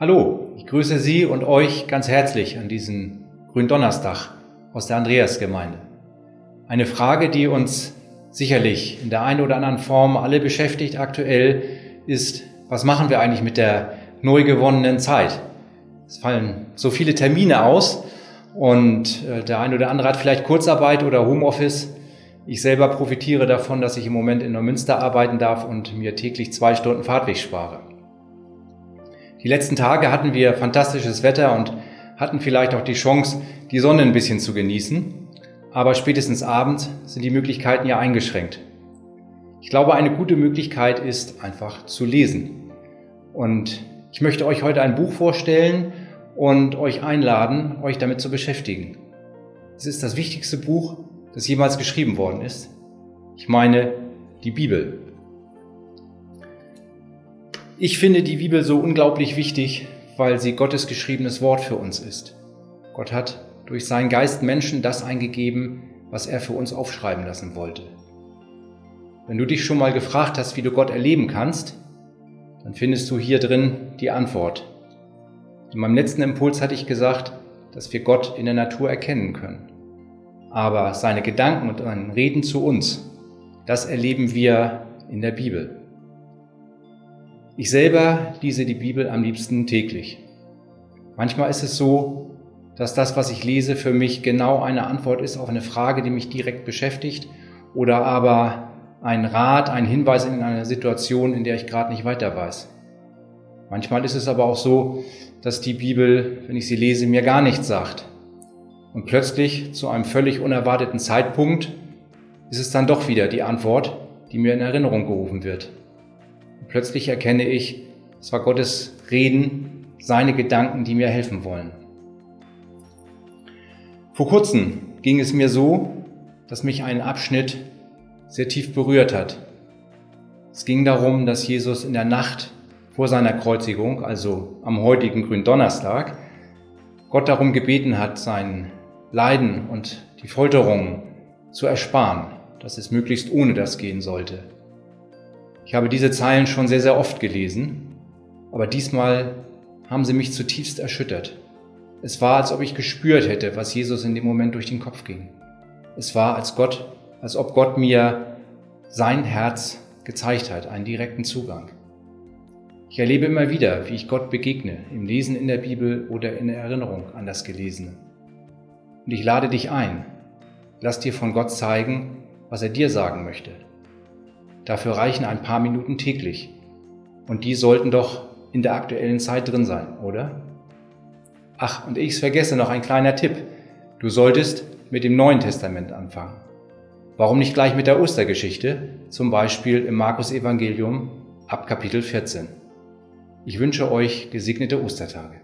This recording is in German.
Hallo, ich grüße Sie und euch ganz herzlich an diesem Gründonnerstag aus der Andreasgemeinde. Eine Frage, die uns sicherlich in der einen oder anderen Form alle beschäftigt aktuell, ist, was machen wir eigentlich mit der neu gewonnenen Zeit? Es fallen so viele Termine aus und äh, der eine oder andere hat vielleicht Kurzarbeit oder Homeoffice. Ich selber profitiere davon, dass ich im Moment in Neumünster arbeiten darf und mir täglich zwei Stunden Fahrtweg spare. Die letzten Tage hatten wir fantastisches Wetter und hatten vielleicht auch die Chance, die Sonne ein bisschen zu genießen. Aber spätestens abends sind die Möglichkeiten ja eingeschränkt. Ich glaube, eine gute Möglichkeit ist einfach zu lesen. Und ich möchte euch heute ein Buch vorstellen und euch einladen, euch damit zu beschäftigen. Es ist das wichtigste Buch, das jemals geschrieben worden ist. Ich meine die Bibel. Ich finde die Bibel so unglaublich wichtig, weil sie Gottes geschriebenes Wort für uns ist. Gott hat durch seinen Geist Menschen das eingegeben, was er für uns aufschreiben lassen wollte. Wenn du dich schon mal gefragt hast, wie du Gott erleben kannst, dann findest du hier drin die Antwort. In meinem letzten Impuls hatte ich gesagt, dass wir Gott in der Natur erkennen können. Aber seine Gedanken und sein Reden zu uns, das erleben wir in der Bibel. Ich selber lese die Bibel am liebsten täglich. Manchmal ist es so, dass das, was ich lese, für mich genau eine Antwort ist auf eine Frage, die mich direkt beschäftigt oder aber ein Rat, ein Hinweis in einer Situation, in der ich gerade nicht weiter weiß. Manchmal ist es aber auch so, dass die Bibel, wenn ich sie lese, mir gar nichts sagt. Und plötzlich zu einem völlig unerwarteten Zeitpunkt ist es dann doch wieder die Antwort, die mir in Erinnerung gerufen wird. Plötzlich erkenne ich, es war Gottes Reden, seine Gedanken, die mir helfen wollen. Vor kurzem ging es mir so, dass mich ein Abschnitt sehr tief berührt hat. Es ging darum, dass Jesus in der Nacht vor seiner Kreuzigung, also am heutigen Gründonnerstag, Gott darum gebeten hat, sein Leiden und die Folterungen zu ersparen, dass es möglichst ohne das gehen sollte. Ich habe diese Zeilen schon sehr, sehr oft gelesen, aber diesmal haben sie mich zutiefst erschüttert. Es war, als ob ich gespürt hätte, was Jesus in dem Moment durch den Kopf ging. Es war, als Gott, als ob Gott mir sein Herz gezeigt hat, einen direkten Zugang. Ich erlebe immer wieder, wie ich Gott begegne, im Lesen in der Bibel oder in der Erinnerung an das Gelesene. Und ich lade dich ein, lass dir von Gott zeigen, was er dir sagen möchte. Dafür reichen ein paar Minuten täglich. Und die sollten doch in der aktuellen Zeit drin sein, oder? Ach, und ich vergesse noch ein kleiner Tipp. Du solltest mit dem Neuen Testament anfangen. Warum nicht gleich mit der Ostergeschichte, zum Beispiel im Markus Evangelium ab Kapitel 14? Ich wünsche euch gesegnete Ostertage.